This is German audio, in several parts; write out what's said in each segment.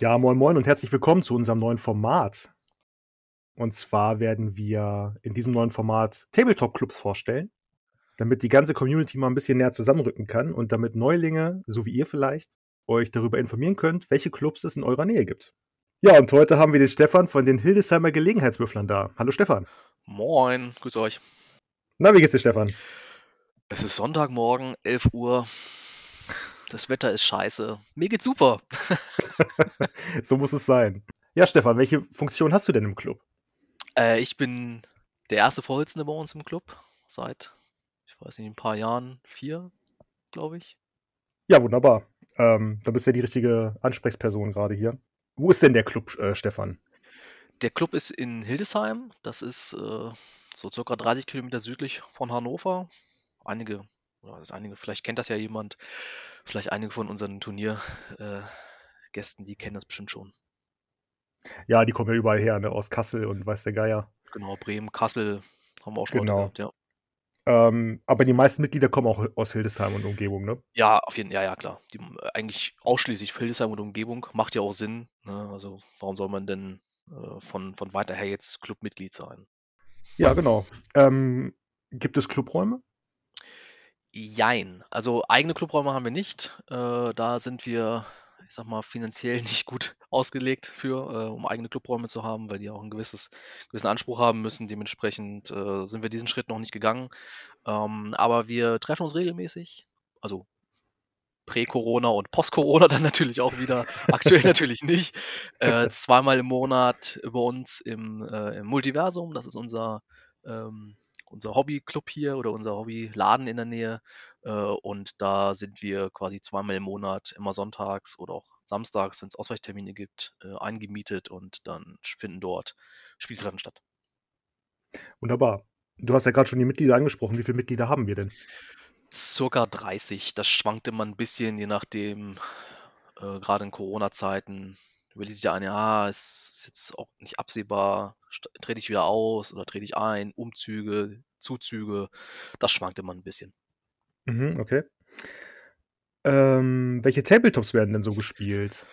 Ja, moin moin und herzlich willkommen zu unserem neuen Format. Und zwar werden wir in diesem neuen Format Tabletop-Clubs vorstellen, damit die ganze Community mal ein bisschen näher zusammenrücken kann und damit Neulinge, so wie ihr vielleicht, euch darüber informieren könnt, welche Clubs es in eurer Nähe gibt. Ja, und heute haben wir den Stefan von den Hildesheimer Gelegenheitswürflern da. Hallo Stefan. Moin, grüß euch. Na, wie geht's dir, Stefan? Es ist Sonntagmorgen, 11 Uhr. Das Wetter ist scheiße. Mir geht's super. so muss es sein. Ja, Stefan, welche Funktion hast du denn im Club? Äh, ich bin der erste Vorsitzende bei uns im Club. Seit, ich weiß nicht, ein paar Jahren. Vier, glaube ich. Ja, wunderbar. Ähm, da bist du ja die richtige Ansprechperson gerade hier. Wo ist denn der Club, äh, Stefan? Der Club ist in Hildesheim. Das ist äh, so circa 30 Kilometer südlich von Hannover. Einige, oder das einige, vielleicht kennt das ja jemand, vielleicht einige von unseren Turniergästen, die kennen das bestimmt schon. Ja, die kommen ja überall her, ne? aus Kassel und weiß der Geier. Genau, Bremen, Kassel haben wir auch schon Genau. gehabt, ja. Ähm, aber die meisten Mitglieder kommen auch aus Hildesheim und Umgebung, ne? Ja, auf jeden ja, ja, klar. Die, äh, eigentlich ausschließlich Hildesheim und Umgebung. Macht ja auch Sinn. Ne? Also warum soll man denn äh, von, von weiter her jetzt Clubmitglied sein? Ja, genau. Ähm, gibt es Clubräume? Jein. Also eigene Clubräume haben wir nicht. Äh, da sind wir, ich sag mal, finanziell nicht gut ausgelegt für, äh, um eigene Clubräume zu haben, weil die auch einen gewisses, gewissen Anspruch haben müssen. Dementsprechend äh, sind wir diesen Schritt noch nicht gegangen. Ähm, aber wir treffen uns regelmäßig. Also Prä-Corona und Post-Corona dann natürlich auch wieder. Aktuell natürlich nicht. Äh, zweimal im Monat bei uns im, äh, im Multiversum. Das ist unser, ähm, unser Hobbyclub hier oder unser Hobbyladen in der Nähe. Äh, und da sind wir quasi zweimal im Monat, immer sonntags oder auch samstags, wenn es Ausweichtermine gibt, äh, eingemietet und dann finden dort Spieltreffen statt. Wunderbar. Du hast ja gerade schon die Mitglieder angesprochen. Wie viele Mitglieder haben wir denn? Circa 30. Das schwankt immer ein bisschen, je nachdem, äh, gerade in Corona-Zeiten überlegt sich der eine, ja, es ist jetzt auch nicht absehbar, trete ich wieder aus oder trete ich ein, Umzüge, Zuzüge, das schwankt immer ein bisschen. Mhm, okay. Ähm, welche Tabletops werden denn so gespielt?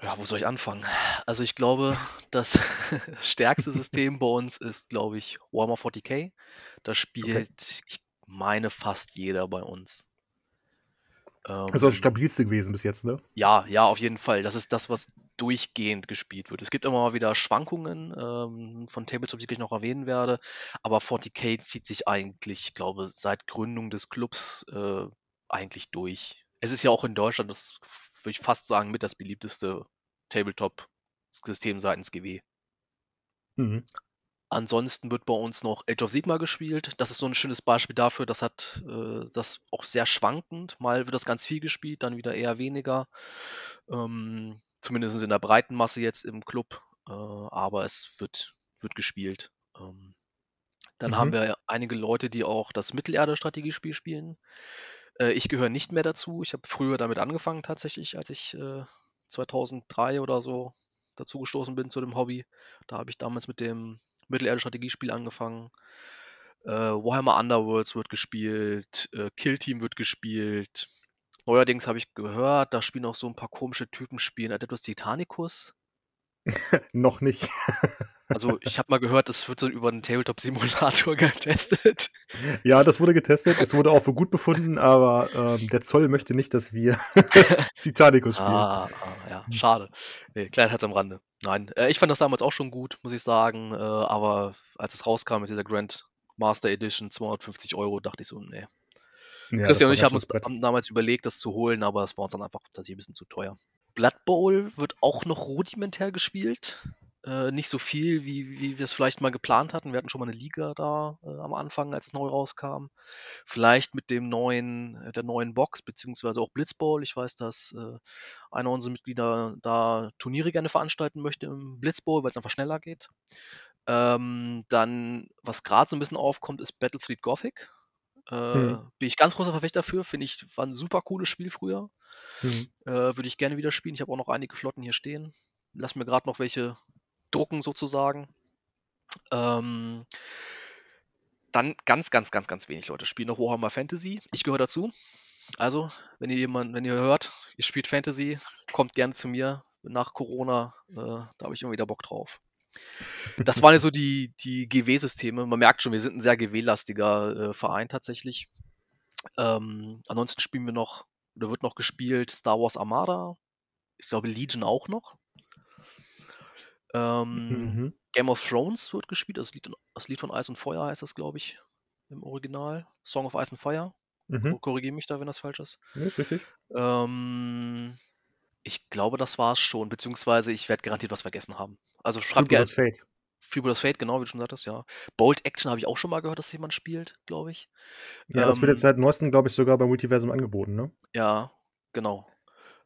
Ja, wo soll ich anfangen? Also ich glaube, das stärkste System bei uns ist, glaube ich, Warhammer 40k. Da spielt, ich meine, fast jeder bei uns. Also das Ähm, stabilste gewesen bis jetzt, ne? Ja, ja, auf jeden Fall. Das ist das, was durchgehend gespielt wird. Es gibt immer mal wieder Schwankungen ähm, von Tabletops, die ich gleich noch erwähnen werde, aber 40k zieht sich eigentlich, ich glaube, seit Gründung des Clubs äh, eigentlich durch. Es ist ja auch in Deutschland, das würde ich fast sagen, mit das beliebteste Tabletop-System seitens GW. Mhm. Ansonsten wird bei uns noch Age of Sigmar gespielt. Das ist so ein schönes Beispiel dafür. Das hat äh, das auch sehr schwankend. Mal wird das ganz viel gespielt, dann wieder eher weniger. Ähm, zumindest in der breiten Masse jetzt im Club. Äh, aber es wird, wird gespielt. Ähm, dann Mhm. haben wir einige Leute, die auch das Mittelerde-Strategiespiel spielen. Äh, ich gehöre nicht mehr dazu. Ich habe früher damit angefangen tatsächlich, als ich äh, 2003 oder so dazu gestoßen bin zu dem Hobby. Da habe ich damals mit dem Mittelerde-Strategiespiel angefangen. Äh, Warhammer Underworlds wird gespielt, äh, Kill Team wird gespielt. Neuerdings habe ich gehört, da spielen auch so ein paar komische Typen spielen Adeptus Titanicus. Noch nicht. Also ich habe mal gehört, das wird so über einen Tabletop-Simulator getestet. Ja, das wurde getestet. Es wurde auch für gut befunden, aber ähm, der Zoll möchte nicht, dass wir Titanicus spielen. Ah, ah, ja, schade. Nee, Kleinheit am Rande. Nein, äh, ich fand das damals auch schon gut, muss ich sagen. Äh, aber als es rauskam mit dieser Grand Master Edition, 250 Euro, dachte ich so, nee. Ja, Christian und ich haben uns haben damals überlegt, das zu holen, aber es war uns dann einfach tatsächlich ein bisschen zu teuer. Blood Bowl wird auch noch rudimentär gespielt. Äh, nicht so viel, wie, wie wir es vielleicht mal geplant hatten. Wir hatten schon mal eine Liga da äh, am Anfang, als es neu rauskam. Vielleicht mit dem neuen, äh, der neuen Box, beziehungsweise auch Blitzball. Ich weiß, dass äh, einer unserer Mitglieder da Turniere gerne veranstalten möchte im Blitzball, weil es einfach schneller geht. Ähm, dann, was gerade so ein bisschen aufkommt, ist Battlefleet Gothic. Mhm. Bin ich ganz großer Verfechter dafür. Finde ich, war ein super cooles Spiel früher. Äh, Würde ich gerne wieder spielen. Ich habe auch noch einige Flotten hier stehen. Lass mir gerade noch welche drucken, sozusagen. Ähm, dann ganz, ganz, ganz, ganz wenig Leute spielen noch Warhammer Fantasy. Ich gehöre dazu. Also, wenn ihr jemand, wenn ihr hört, ihr spielt Fantasy, kommt gerne zu mir. nach Corona. Äh, da habe ich immer wieder Bock drauf. Das waren ja so die, die GW-Systeme. Man merkt schon, wir sind ein sehr GW-lastiger äh, Verein tatsächlich. Ähm, ansonsten spielen wir noch, oder wird noch gespielt Star Wars Armada. Ich glaube Legion auch noch. Ähm, Mhm. Game of Thrones wird gespielt. Das Lied, das Lied von Eis und Feuer heißt das, glaube ich, im Original. Song of Ice and Fire. Mhm. Korrigiere mich da, wenn das falsch ist. Ja, ist richtig. Ähm, ich glaube, das war es schon, beziehungsweise ich werde garantiert was vergessen haben. Also schreibt gerne. Fate. Freebooters Fate, genau, wie du schon sagtest, ja. Bold Action habe ich auch schon mal gehört, dass jemand spielt, glaube ich. Ja, das wird Ähm, jetzt seit neuestem, glaube ich, sogar beim Multiversum angeboten, ne? Ja, genau.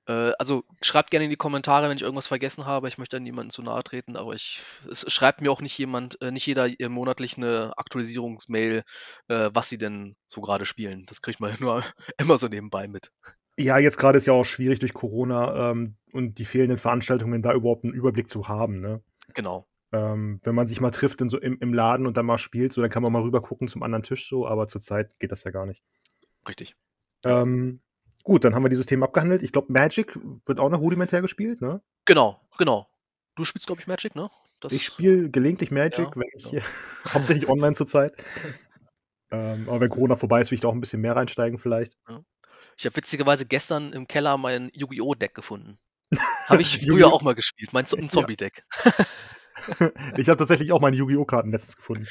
Äh, also schreibt gerne in die Kommentare, wenn ich irgendwas vergessen habe. Ich möchte niemandem zu nahe treten, aber ich, es schreibt mir auch nicht jemand, äh, nicht jeder äh, monatlich eine Aktualisierungsmail, was sie denn so gerade spielen. Das kriegt man nur immer so nebenbei mit. Ja, jetzt gerade ist ja auch schwierig durch Corona ähm, und die fehlenden Veranstaltungen da überhaupt einen Überblick zu haben, ne? Genau. Ähm, wenn man sich mal trifft in so im, im Laden und dann mal spielt, so dann kann man mal rüber gucken zum anderen Tisch so, aber zurzeit geht das ja gar nicht. Richtig. Ähm, gut, dann haben wir dieses Thema abgehandelt. Ich glaube, Magic wird auch noch rudimentär gespielt, ne? Genau, genau. Du spielst, glaube ich, Magic, ne? Das, Ich spiele gelegentlich Magic, Ja, wenn ich ja. hauptsächlich online zurzeit. Ähm, aber wenn Corona vorbei ist, will ich da auch ein bisschen mehr reinsteigen vielleicht. Ich habe witzigerweise gestern im Keller mein Yu-Gi-Oh! Deck gefunden. Habe ich früher auch mal gespielt, mein. Zombie-Deck. ich habe tatsächlich auch meine Yu-Gi-Oh! Karten letztens gefunden.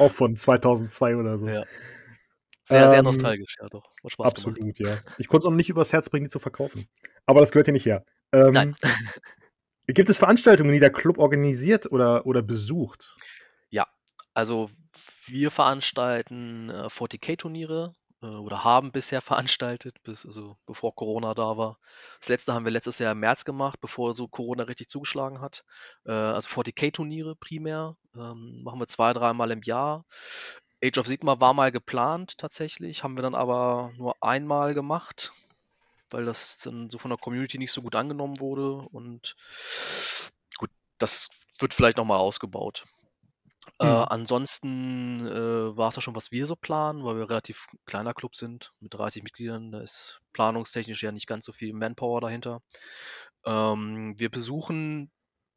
auch von 2002 oder so. Ja. Sehr, sehr Ähm, nostalgisch, ja doch. Spaß gemacht. Absolut, ja. Ich konnte es auch noch nicht übers Herz bringen, die zu verkaufen. Aber das gehört hier nicht her. Ähm, Nein. Gibt es Veranstaltungen, die der Club organisiert oder, oder besucht? Also wir veranstalten äh, 40k-Turniere äh, oder haben bisher veranstaltet, bis, also bevor Corona da war. Das letzte haben wir letztes Jahr im März gemacht, bevor so Corona richtig zugeschlagen hat. Äh, also 40k-Turniere primär. Ähm, machen wir zwei, dreimal im Jahr. Age of Sigma war mal geplant tatsächlich, haben wir dann aber nur einmal gemacht, weil das dann so von der Community nicht so gut angenommen wurde. Und gut, das wird vielleicht nochmal ausgebaut. Äh, Mhm. ansonsten äh, war es ja schon, was wir so planen, weil wir relativ kleiner Club sind mit 30 Mitgliedern. Da ist planungstechnisch ja nicht ganz so viel Manpower dahinter. Ähm, wir besuchen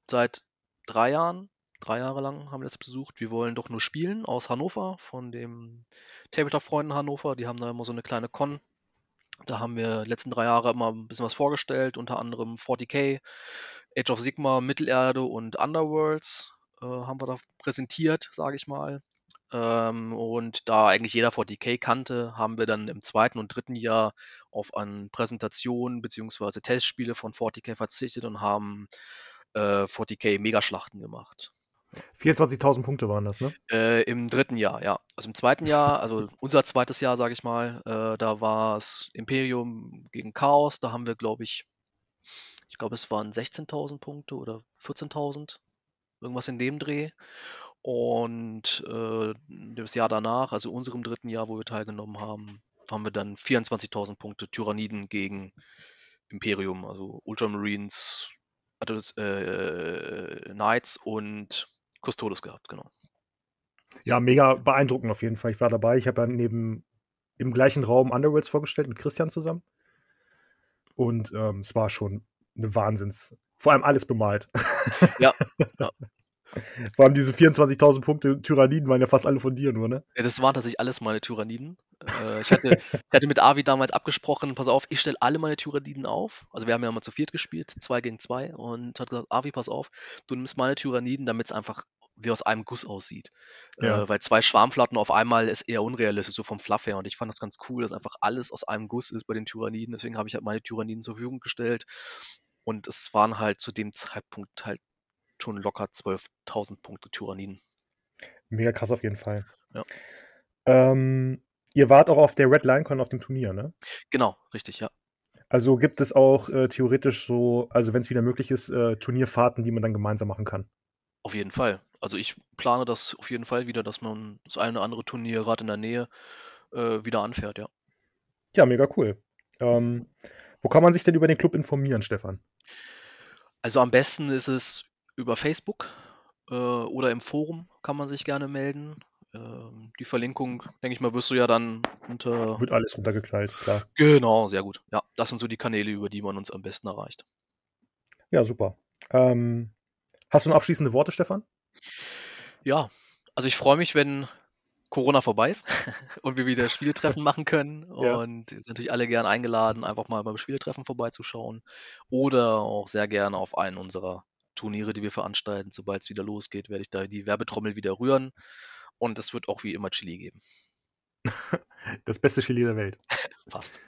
seit drei Jahren, drei Jahre lang haben wir jetzt besucht. Wir wollen doch nur spielen aus Hannover, von dem Tabletop-Freunden Hannover. Die haben da immer so eine kleine Con. Da haben wir letzten drei Jahre immer ein bisschen was vorgestellt, unter anderem 40k, Age of Sigma, Mittelerde und Underworlds äh, haben wir da präsentiert, sage ich mal. Ähm, und da eigentlich jeder 40k kannte, haben wir dann im zweiten und dritten Jahr auf an Präsentationen bzw. Testspiele von 40k verzichtet und haben äh, 40k Megaschlachten gemacht. 24.000 Punkte waren das, ne? Äh, Im dritten Jahr, ja. Also im zweiten Jahr, also unser zweites Jahr, sage ich mal, äh, da war es Imperium gegen Chaos. Da haben wir, glaube ich, ich glaube, es waren 16.000 Punkte oder 14.000, irgendwas in dem Dreh. Und äh, das Jahr danach, also unserem dritten Jahr, wo wir teilgenommen haben, haben wir dann 24.000 Punkte Tyranniden gegen Imperium, also Ultramarines, also, äh, Knights und Custodes gehabt, genau. Ja, mega beeindruckend auf jeden Fall. Ich war dabei. Ich habe ja neben im gleichen Raum Underworlds vorgestellt mit Christian zusammen. Und ähm, es war schon eine Wahnsinns. Vor allem alles bemalt. Ja, ja. Vor allem diese 24.000 Punkte Tyranniden waren ja fast alle von dir nur, ne? Ja, das waren tatsächlich alles meine Tyranniden. Äh, ich, hatte, ich hatte mit Avi damals abgesprochen, pass auf, ich stelle alle meine Tyranniden auf. Also wir haben ja mal zu viert gespielt, zwei gegen zwei. Und hat gesagt, Avi, pass auf, du nimmst meine Tyranniden, damit es einfach wie aus einem Guss aussieht. Ja. Äh, weil zwei Schwarmflatten auf einmal ist eher unrealistisch, so vom Fluff her. Und ich fand das ganz cool, dass einfach alles aus einem Guss ist bei den Tyranniden. Deswegen habe ich halt meine Tyranniden zur Verfügung gestellt. Und es waren halt zu dem Zeitpunkt halt schon locker 12.000 Punkte Tyranniden. Mega krass auf jeden Fall. Ja. Ähm, ihr wart auch auf der Red Line Con auf dem Turnier, ne? Genau, richtig, ja. Also gibt es auch äh, theoretisch so, also wenn es wieder möglich ist, äh, Turnierfahrten, die man dann gemeinsam machen kann. Auf jeden Fall. Also ich plane das auf jeden Fall wieder, dass man das eine oder andere Turnier gerade in der Nähe äh, wieder anfährt, ja. Ja, mega cool. Ähm, wo kann man sich denn über den Club informieren, Stefan? Also am besten ist es über Facebook äh, oder im Forum kann man sich gerne melden. Ähm, die Verlinkung, denke ich mal, wirst du ja dann unter. Wird alles runtergeknallt, klar. Genau, sehr gut. Ja, das sind so die Kanäle, über die man uns am besten erreicht. Ja, super. Ähm, hast du noch abschließende Worte, Stefan? Ja, also ich freue mich, wenn Corona vorbei ist und wir wieder Spieletreffen machen können. Ja. Und sind natürlich alle gern eingeladen, einfach mal beim Spieletreffen vorbeizuschauen oder auch sehr gerne auf einen unserer Turniere, die wir veranstalten. Sobald es wieder losgeht, werde ich da die Werbetrommel wieder rühren und es wird auch wie immer Chili geben. Das beste Chili der Welt. Passt.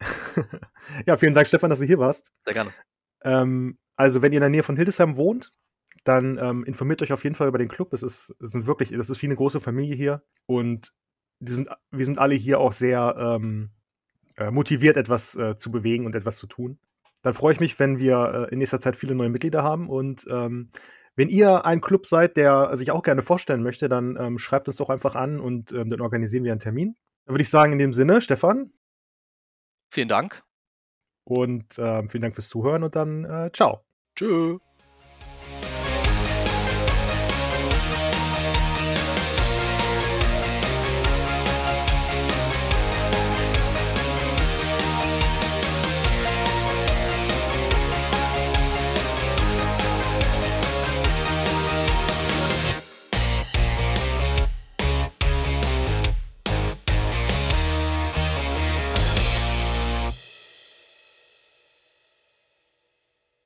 Ja, vielen Dank, Stefan, dass du hier warst. Sehr gerne. Ähm, also, wenn ihr in der Nähe von Hildesheim wohnt, dann ähm, informiert euch auf jeden Fall über den Club. Es ist, es sind wirklich, das ist wie eine große Familie hier. Und sind, wir sind alle hier auch sehr ähm, äh, motiviert, etwas äh, zu bewegen und etwas zu tun. Dann freue ich mich, wenn wir äh, in nächster Zeit viele neue Mitglieder haben. Und ähm, wenn ihr ein Club seid, der sich auch gerne vorstellen möchte, dann ähm, schreibt uns doch einfach an und ähm, dann organisieren wir einen Termin. Dann würde ich sagen, in dem Sinne, Stefan. Vielen Dank. Und ähm, vielen Dank fürs Zuhören und dann äh, ciao. Tschüss.